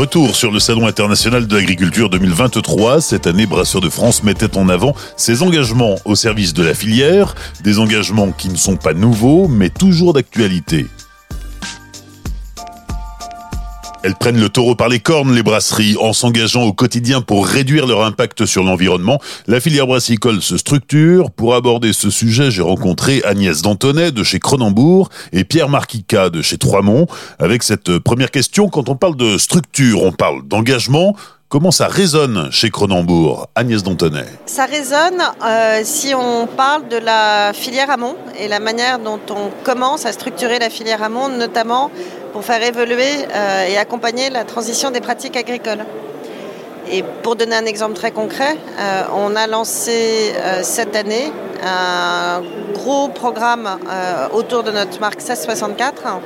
Retour sur le Salon international de l'agriculture 2023. Cette année, Brasseurs de France mettait en avant ses engagements au service de la filière, des engagements qui ne sont pas nouveaux, mais toujours d'actualité. Elles prennent le taureau par les cornes, les brasseries, en s'engageant au quotidien pour réduire leur impact sur l'environnement. La filière brassicole se structure. Pour aborder ce sujet, j'ai rencontré Agnès Dantonnet de chez Cronenbourg et Pierre Marquica de chez Troimont. Avec cette première question, quand on parle de structure, on parle d'engagement. Comment ça résonne chez Cronenbourg, Agnès Dantonnet? Ça résonne euh, si on parle de la filière amont et la manière dont on commence à structurer la filière amont, notamment pour faire évoluer euh, et accompagner la transition des pratiques agricoles. Et pour donner un exemple très concret, euh, on a lancé cette année un gros programme autour de notre marque 1664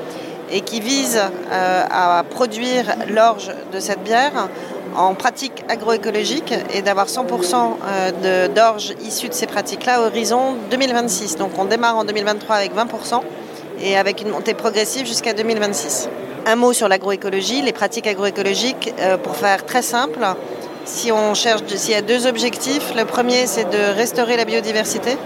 et qui vise à produire l'orge de cette bière en pratique agroécologique et d'avoir 100% euh, d'orge issus de ces pratiques-là à horizon 2026. Donc on démarre en 2023 avec 20% et avec une montée progressive jusqu'à 2026. Un mot sur l'agroécologie, les pratiques agroécologiques, euh, pour faire très simple, si on cherche, s'il y a deux objectifs, le premier c'est de restaurer la biodiversité,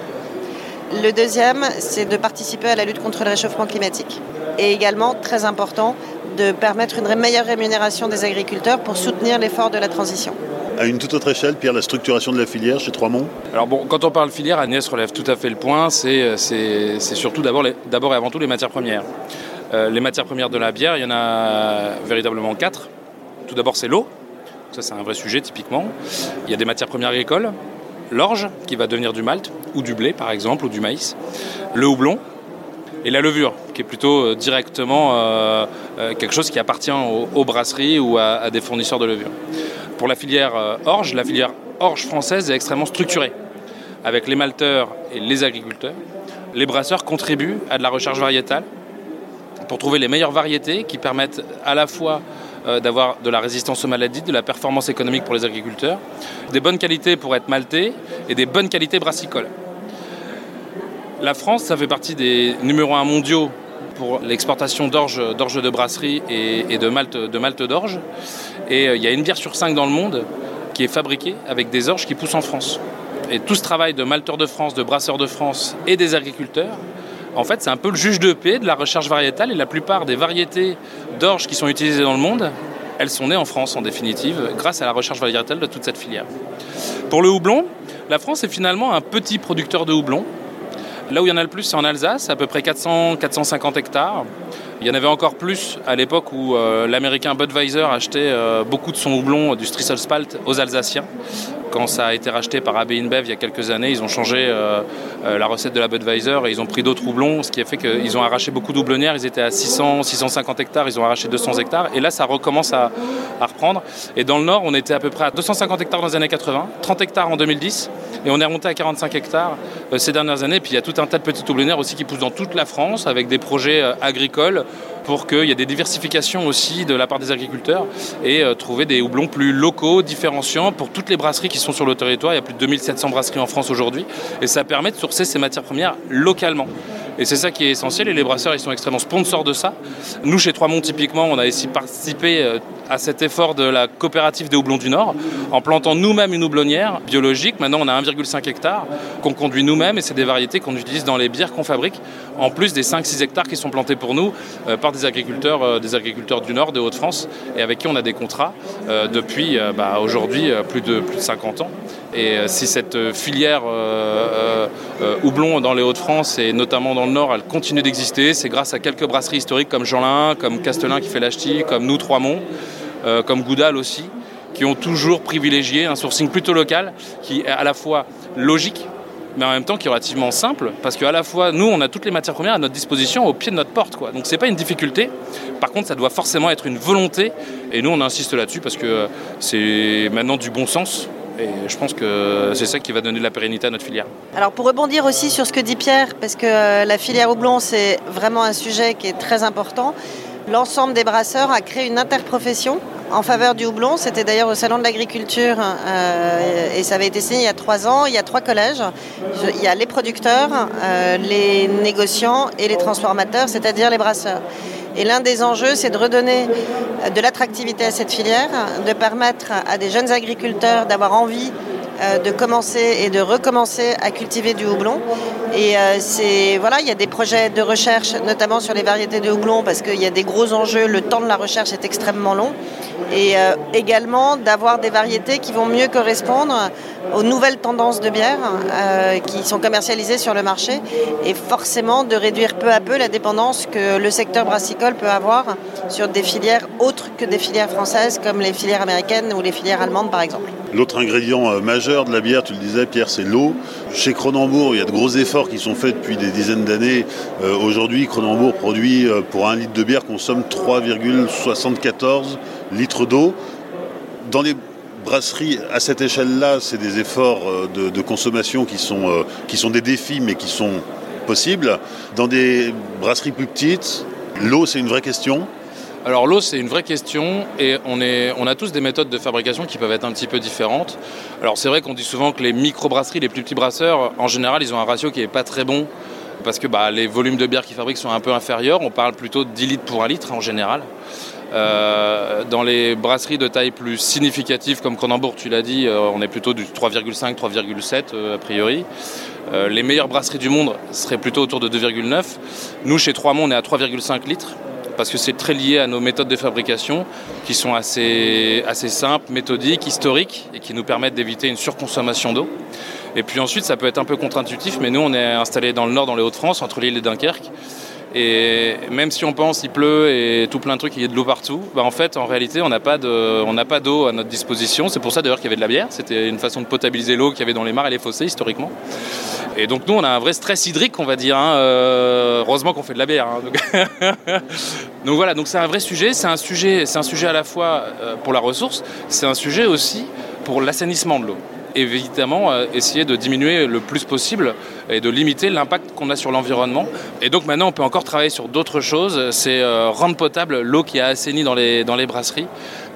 le deuxième c'est de participer à la lutte contre le réchauffement climatique. Et également, très important, de permettre une meilleure rémunération des agriculteurs pour soutenir l'effort de la transition. À une toute autre échelle, Pierre, la structuration de la filière chez Trois-Monts Alors bon, quand on parle filière, Agnès relève tout à fait le point, c'est surtout d'abord et avant tout les matières premières. Euh, les matières premières de la bière, il y en a véritablement quatre. Tout d'abord, c'est l'eau. Ça, c'est un vrai sujet typiquement. Il y a des matières premières agricoles. L'orge, qui va devenir du malt, ou du blé par exemple, ou du maïs. Le houblon, et la levure, qui est plutôt euh, directement euh, euh, quelque chose qui appartient aux, brasseries ou à, des fournisseurs de levure. Pour la filière orge, la filière orge française est extrêmement structurée, avec les malteurs et les agriculteurs. Les brasseurs contribuent à de la recherche variétale pour trouver les meilleures variétés qui permettent à la fois d'avoir de la résistance aux maladies, de la performance économique pour les agriculteurs, des bonnes qualités pour être maltés et des bonnes qualités brassicoles. La France, ça fait partie des numéros 1 mondiaux pour l'exportation d'orge, de brasserie et, de malte de malte d'orge. Et euh, il y a une bière sur cinq dans le monde qui est fabriquée avec des orges qui poussent en France. Et tout ce travail de malteurs de France, de brasseurs de France et des agriculteurs, en fait, c'est un peu le juge de paix de la recherche variétale. Et la plupart des variétés d'orge qui sont utilisées dans le monde, elles sont nées en France en définitive, grâce à la recherche variétale de toute cette filière. Pour le houblon, la France est finalement un petit producteur de houblon. Là où il y en a le plus, c'est en Alsace, à peu près 400-450 hectares. Il y en avait encore plus à l'époque où euh, l'américain Budweiser achetait euh, beaucoup de son houblon du Strisselspalt aux Alsaciens. Quand ça a été racheté par AB InBev il y a quelques années, ils ont changé euh, la recette de la Budweiser et ils ont pris d'autres houblons, ce qui a fait qu'ils ont arraché beaucoup de. Ils étaient à 600, 650 hectares, ils ont arraché 200 hectares. Et là, ça recommence à, à reprendre. Et dans le Nord, on était à peu près à 250 hectares dans les années 80, 30 hectares en 2010. Et on est remonté à 45 hectares ces dernières années. Puis il y a tout un tas de petites houblonnières aussi qui poussent dans toute la France avec des projets agricoles pour qu'il y ait des diversifications aussi de la part des agriculteurs et euh, trouver des houblons plus locaux, différenciants pour toutes les brasseries qui sont sur le territoire. Il y a plus de 2700 brasseries en France aujourd'hui et ça permet de sourcer ces matières premières localement. Et c'est ça qui est essentiel et les brasseurs ils sont extrêmement sponsors de ça. Nous chez Trois-Monts typiquement on a aussi participé euh, à cet effort de la coopérative des houblons du Nord en plantant nous-mêmes une houblonnière biologique. Maintenant on a 1,5 hectare qu'on conduit nous-mêmes et c'est des variétés qu'on utilise dans les bières qu'on fabrique en plus des 5-6 hectares qui sont plantés pour nous euh, par des agriculteurs, euh, des agriculteurs du Nord, de Hauts-de-France et avec qui on a des contrats depuis bah, aujourd'hui plus de, plus de 50 ans. Et si cette filière houblon dans les Hauts-de-France et notamment dans le Nord, elle continue d'exister. C'est grâce à quelques brasseries historiques comme Jeanlin, comme Castelin qui fait l'Achety, comme nous, Trois-Monts, euh, comme Goudal aussi, qui ont toujours privilégié un sourcing plutôt local, qui est à la fois logique, mais en même temps qui est relativement simple, parce qu'à la fois, nous, on a toutes les matières premières à notre disposition au pied de notre porte. Quoi. Donc c'est pas une difficulté. Par contre, ça doit forcément être une volonté, et nous, on insiste là-dessus, parce que c'est maintenant du bon sens et je pense que c'est ça qui va donner de la pérennité à notre filière. Alors pour rebondir aussi sur ce que dit Pierre, parce que euh, la filière houblon, c'est vraiment un sujet qui est très important, l'ensemble des brasseurs a créé une interprofession en faveur du houblon. C'était d'ailleurs au Salon de l'Agriculture euh, et ça avait été signé il y a trois ans. Il y a trois collèges. Il y a les producteurs, euh, les négociants et les transformateurs, c'est-à-dire les brasseurs. Et l'un des enjeux, c'est de redonner de l'attractivité à cette filière, de permettre à des jeunes agriculteurs d'avoir envie euh, de commencer et de recommencer à cultiver du houblon. Et euh, c'est voilà, il y a des projets de recherche, notamment sur les variétés de houblon, parce qu'il y a des gros enjeux. Le temps de la recherche est extrêmement long et euh, également d'avoir des variétés qui vont mieux correspondre aux nouvelles tendances de bière qui sont commercialisées sur le marché et forcément de réduire peu à peu la dépendance que le secteur brassicole peut avoir sur des filières autres que des filières françaises comme les filières américaines ou les filières allemandes par exemple. L'autre ingrédient euh, de la bière, tu le disais Pierre, c'est l'eau. Chez Cronenbourg, il y a de gros efforts qui sont faits depuis des dizaines d'années. Aujourd'hui, Cronenbourg produit pour un litre de bière consomme 3,74 litres d'eau. Dans les brasseries à cette échelle-là, c'est des efforts euh, de, consommation qui sont, euh, qui sont des défis, mais qui sont possibles. Dans des brasseries plus petites, l'eau, c'est une vraie question. Alors l'eau c'est une vraie question et on, a tous des méthodes de fabrication qui peuvent être un petit peu différentes. Alors c'est vrai qu'on dit souvent que les micro-brasseries, les plus petits brasseurs, en général ils ont un ratio qui n'est pas très bon parce que bah, les volumes de bière qu'ils fabriquent sont un peu inférieurs. On parle plutôt de 10 litres pour un litre en général. Euh, dans les brasseries de taille plus significative comme Cronenbourg, tu l'as dit, euh, on est plutôt du 3,5, 3,7 euh, a priori. les meilleures brasseries du monde seraient plutôt autour de 2,9. Nous, chez Trois on est à 3,5 litres parce que c'est très lié à nos méthodes de fabrication qui sont assez, simples, méthodiques, historiques et qui nous permettent d'éviter une surconsommation d'eau. Et puis ensuite, ça peut être un peu contre-intuitif, mais nous, on est installé dans le nord, dans les Hauts-de-France, entre l'île et Dunkerque. Et même si on pense il pleut et tout plein de trucs, il y a de l'eau partout, bah en fait en réalité on n'a pas d'eau à notre disposition. C'est pour ça d'ailleurs qu'il y avait de la bière. C'était une façon de potabiliser l'eau qu'il y avait dans les mares et les fossés historiquement. Et donc nous on a un vrai stress hydrique on va dire. Hein. Euh, heureusement qu'on fait de la bière. Hein. Donc... voilà, donc c'est un vrai sujet. C'est un sujet, à la fois euh, pour la ressource, c'est un sujet aussi pour l'assainissement de l'eau évidemment euh, essayer de diminuer le plus possible et de limiter l'impact qu'on a sur l'environnement. Et donc maintenant, on peut encore travailler sur d'autres choses. C'est euh, rendre potable l'eau qui a assaini dans les, dans les brasseries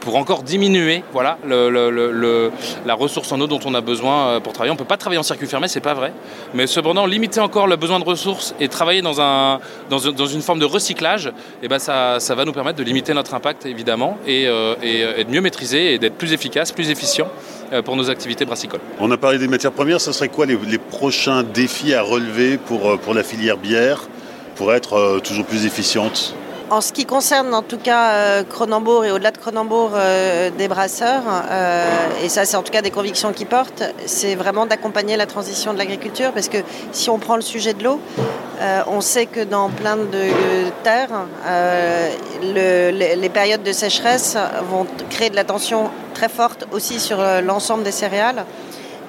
pour encore diminuer voilà, la ressource en eau dont on a besoin euh, pour travailler. On ne peut pas travailler en circuit fermé, c'est pas vrai. Mais cependant, limiter encore le besoin de ressources et travailler dans, un, dans, une forme de recyclage, eh ben ça, va nous permettre de limiter notre impact évidemment et, et de mieux maîtriser et d'être plus efficace, plus efficient euh, pour nos activités brassicoles. On a parlé des matières premières, ce serait quoi les, prochains défis à relever pour, euh, pour la filière bière pour être euh, toujours plus efficiente? En ce qui concerne en tout cas Cronenbourg et au-delà de Cronenbourg des brasseurs, et ça c'est en tout cas des convictions qui portent, c'est vraiment d'accompagner la transition de l'agriculture parce que si on prend le sujet de l'eau, on sait que dans plein de terres, les périodes de sécheresse vont créer de la tension très forte aussi sur euh, l'ensemble des céréales.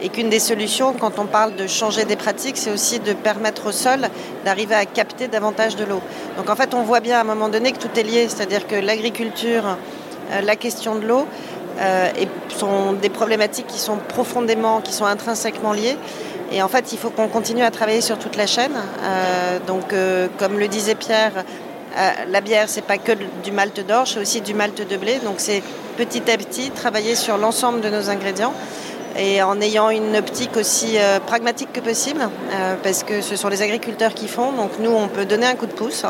Et qu'une des solutions, quand on parle de changer des pratiques, c'est aussi de permettre au sol d'arriver à capter davantage de l'eau. Donc en fait, on voit bien à un moment donné que tout est lié, c'est-à-dire que l'agriculture, euh, la question de l'eau, euh, sont des problématiques qui sont profondément, qui sont intrinsèquement liées. Et en fait, il faut qu'on continue à travailler sur toute la chaîne. donc, comme le disait Pierre, la bière, c'est pas que du malt d'orge, c'est aussi du malt de blé. Donc, c'est petit à petit travailler sur l'ensemble de nos ingrédients et en ayant une optique aussi euh, pragmatique que possible, euh, parce que ce sont les agriculteurs qui font, donc nous on peut donner un coup de pouce,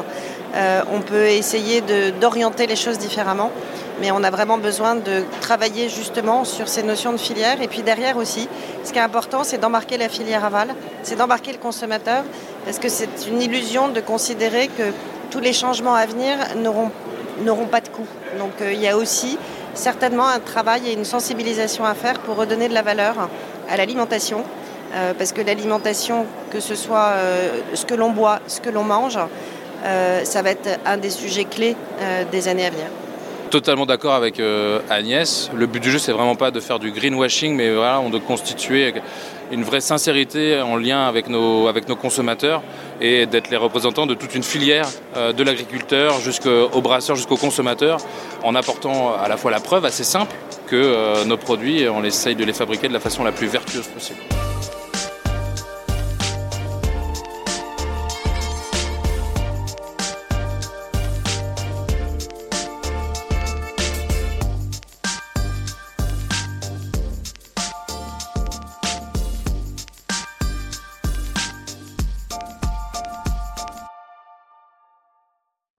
euh, on peut essayer d'orienter les choses différemment, mais on a vraiment besoin de travailler justement sur ces notions de filière, et puis derrière aussi, ce qui est important c'est d'embarquer la filière aval, c'est d'embarquer le consommateur, parce que c'est une illusion de considérer que tous les changements à venir n'auront pas de coût. Donc il y a aussi certainement un travail et une sensibilisation à faire pour redonner de la valeur à l'alimentation. Euh, parce que l'alimentation, que ce soit euh, ce que l'on boit, ce que l'on mange, euh, ça va être un des sujets clés des années à venir totalement d'accord avec Agnès. Le but du jeu, c'est vraiment pas de faire du greenwashing, mais doit constituer une vraie sincérité en lien avec nos, avec nos consommateurs et d'être les représentants de toute une filière, euh, de l'agriculteur jusqu'au brasseur, jusqu'au consommateur, en apportant à la fois la preuve assez simple que euh, nos produits, on essaye de les fabriquer de la façon la plus vertueuse possible.